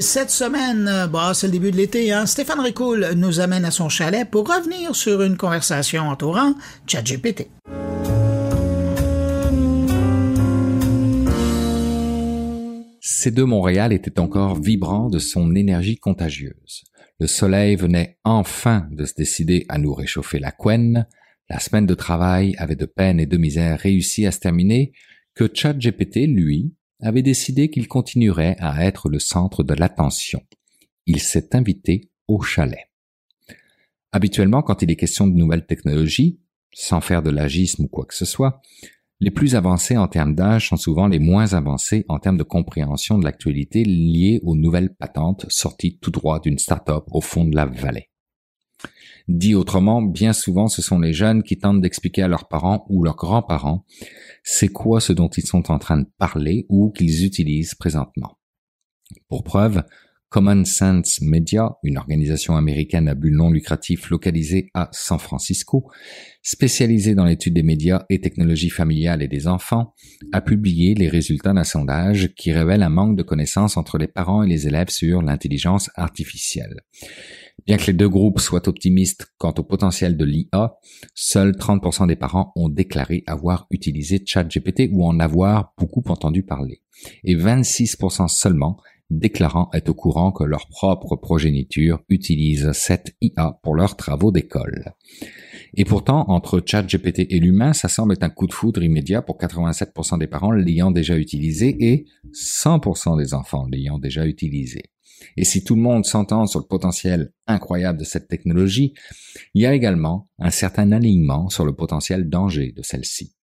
Cette semaine, bah, c'est le début de l'été, hein? Stéphane Ricoul nous amène à son chalet pour revenir sur une conversation entourant ChatGPT. C2 Montréal était encore vibrant de son énergie contagieuse. Le soleil venait enfin de se décider à nous réchauffer la couenne. La semaine de travail avait de peine et de misère réussi à se terminer que ChatGPT, lui, avait décidé qu'il continuerait à être le centre de l'attention. Il s'est invité au chalet. Habituellement, quand il est question de nouvelles technologies, sans faire de l'agisme ou quoi que ce soit, les plus avancés en termes d'âge sont souvent les moins avancés en termes de compréhension de l'actualité liée aux nouvelles patentes sorties tout droit d'une start-up au fond de la vallée. Dit autrement, bien souvent ce sont les jeunes qui tentent d'expliquer à leurs parents ou leurs grands-parents c'est quoi ce dont ils sont en train de parler ou qu'ils utilisent présentement. Pour preuve, Common Sense Media, une organisation américaine à but non lucratif localisée à San Francisco, spécialisée dans l'étude des médias et technologies familiales et des enfants, a publié les résultats d'un sondage qui révèle un manque de connaissances entre les parents et les élèves sur l'intelligence artificielle. Bien que les deux groupes soient optimistes quant au potentiel de l'IA, seuls 30% des parents ont déclaré avoir utilisé ChatGPT ou en avoir beaucoup entendu parler, et 26% seulement déclarant être au courant que leur propre progéniture utilise cette IA pour leurs travaux d'école. Et pourtant, entre ChatGPT et l'humain, ça semble être un coup de foudre immédiat pour 87% des parents l'ayant déjà utilisé et 100% des enfants l'ayant déjà utilisé. Et si tout le monde s'entend sur le potentiel incroyable de cette technologie, il y a également un certain alignement sur le potentiel danger de celle-ci.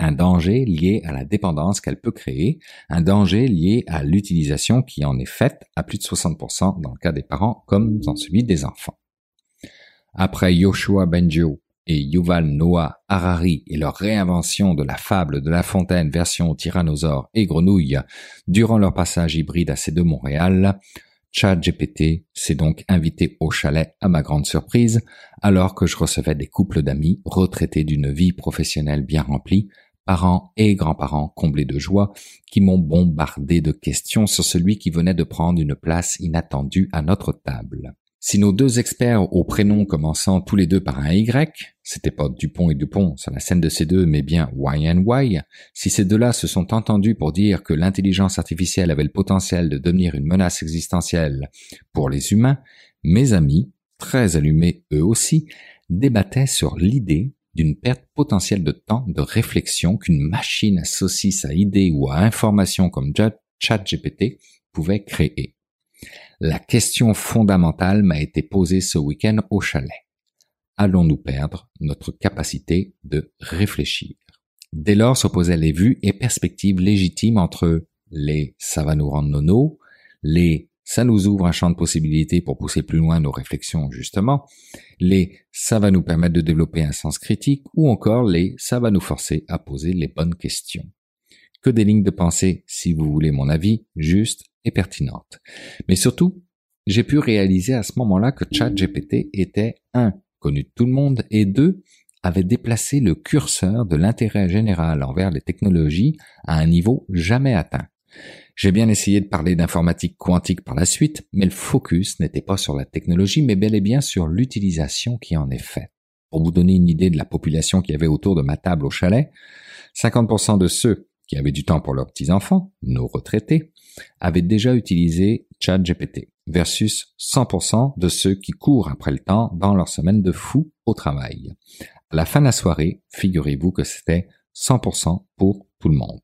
Un danger lié à la dépendance qu'elle peut créer, un danger lié à l'utilisation qui en est faite à plus de 60% dans le cas des parents comme dans celui des enfants. Après Yoshua Benjo et Yuval Noah Harari et leur réinvention de la fable de La Fontaine version tyrannosaure et grenouille durant leur passage hybride à ces deux Montréal, GPT s'est donc invité au chalet à ma grande surprise, alors que je recevais des couples d'amis retraités d'une vie professionnelle bien remplie, parents et grands-parents comblés de joie, qui m'ont bombardé de questions sur celui qui venait de prendre une place inattendue à notre table. Si nos deux experts au prénom commençant tous les deux par un Y, c'était pas Dupont et Dupont sur la scène de ces deux, mais bien Y Y, si ces deux-là se sont entendus pour dire que l'intelligence artificielle avait le potentiel de devenir une menace existentielle pour les humains, mes amis, très allumés eux aussi, débattaient sur l'idée d'une perte potentielle de temps de réflexion qu'une machine à saucisses à idées ou à informations comme ChatGPT pouvait créer. La question fondamentale m'a été posée ce week-end au chalet. Allons-nous perdre notre capacité de réfléchir? Dès lors s'opposaient les vues et perspectives légitimes entre les ça va nous rendre nono, les ça nous ouvre un champ de possibilités pour pousser plus loin nos réflexions justement, les ça va nous permettre de développer un sens critique ou encore les ça va nous forcer à poser les bonnes questions. Que des lignes de pensée, si vous voulez mon avis, juste pertinente. Mais surtout, j'ai pu réaliser à ce moment-là que ChatGPT était un connu de tout le monde et deux avait déplacé le curseur de l'intérêt général envers les technologies à un niveau jamais atteint. J'ai bien essayé de parler d'informatique quantique par la suite, mais le focus n'était pas sur la technologie, mais bel et bien sur l'utilisation qui en est faite. Pour vous donner une idée de la population qui avait autour de ma table au chalet, 50% de ceux qui avaient du temps pour leurs petits-enfants, nos retraités, avaient déjà utilisé ChatGPT versus 100% de ceux qui courent après le temps dans leur semaine de fou au travail. À la fin de la soirée, figurez-vous que c'était 100% pour tout le monde.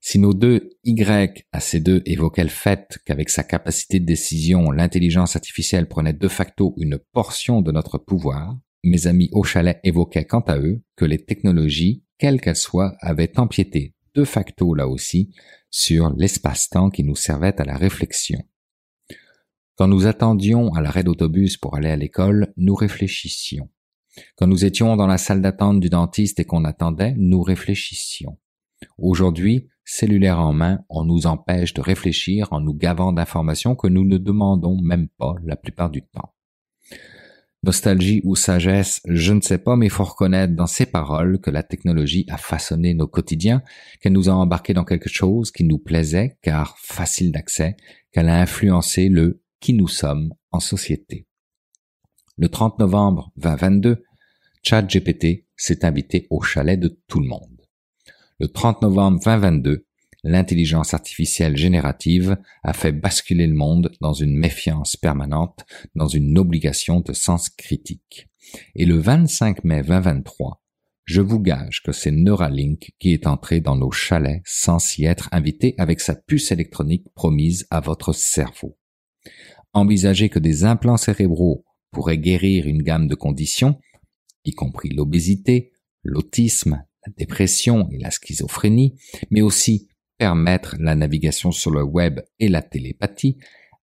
Si nos deux Y à ces deux évoquaient le fait qu'avec sa capacité de décision, l'intelligence artificielle prenait de facto une portion de notre pouvoir, mes amis au chalet évoquaient quant à eux que les technologies, quelles qu'elles soient, avaient empiété de facto là aussi sur l'espace-temps qui nous servait à la réflexion. Quand nous attendions à l'arrêt d'autobus pour aller à l'école, nous réfléchissions. Quand nous étions dans la salle d'attente du dentiste et qu'on attendait, nous réfléchissions. Aujourd'hui, cellulaire en main, on nous empêche de réfléchir en nous gavant d'informations que nous ne demandons même pas la plupart du temps. Nostalgie ou sagesse, je ne sais pas, mais il faut reconnaître dans ces paroles que la technologie a façonné nos quotidiens, qu'elle nous a embarqués dans quelque chose qui nous plaisait, car facile d'accès, qu'elle a influencé le qui nous sommes en société. Le 30 novembre 2022, ChatGPT s'est invité au chalet de tout le monde. Le 30 novembre 2022, l'intelligence artificielle générative a fait basculer le monde dans une méfiance permanente, dans une obligation de sens critique. Et le 25 mai 2023, je vous gage que c'est Neuralink qui est entré dans nos chalets sans s'y être invité avec sa puce électronique promise à votre cerveau. Envisagez que des implants cérébraux pourraient guérir une gamme de conditions, y compris l'obésité, l'autisme, la dépression et la schizophrénie, mais aussi permettre la navigation sur le web et la télépathie,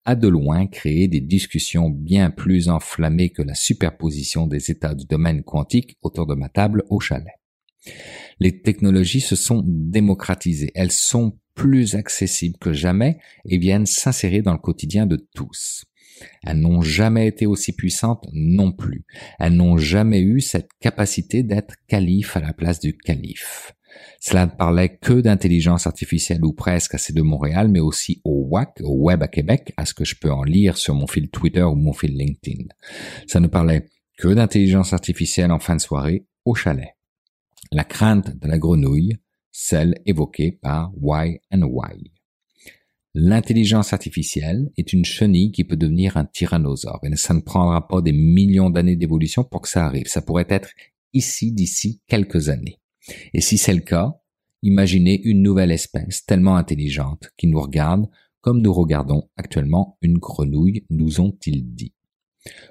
a de loin créé des discussions bien plus enflammées que la superposition des états du domaine quantique autour de ma table au chalet. Les technologies se sont démocratisées, elles sont plus accessibles que jamais et viennent s'insérer dans le quotidien de tous. Elles n'ont jamais été aussi puissantes non plus. Elles n'ont jamais eu cette capacité d'être calife à la place du calife. Cela ne parlait que d'intelligence artificielle ou presque à ces de Montréal, mais aussi au WAC, au Web à Québec, à ce que je peux en lire sur mon fil Twitter ou mon fil LinkedIn. Ça ne parlait que d'intelligence artificielle en fin de soirée au chalet. La crainte de la grenouille, celle évoquée par Y and Y. L'intelligence artificielle est une chenille qui peut devenir un tyrannosaure et ça ne prendra pas des millions d'années d'évolution pour que ça arrive. Ça pourrait être ici d'ici quelques années. Et si c'est le cas, imaginez une nouvelle espèce tellement intelligente qui nous regarde comme nous regardons actuellement une grenouille, nous ont-ils dit.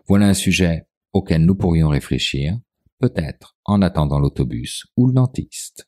Voilà un sujet auquel nous pourrions réfléchir, peut-être en attendant l'autobus ou le dentiste.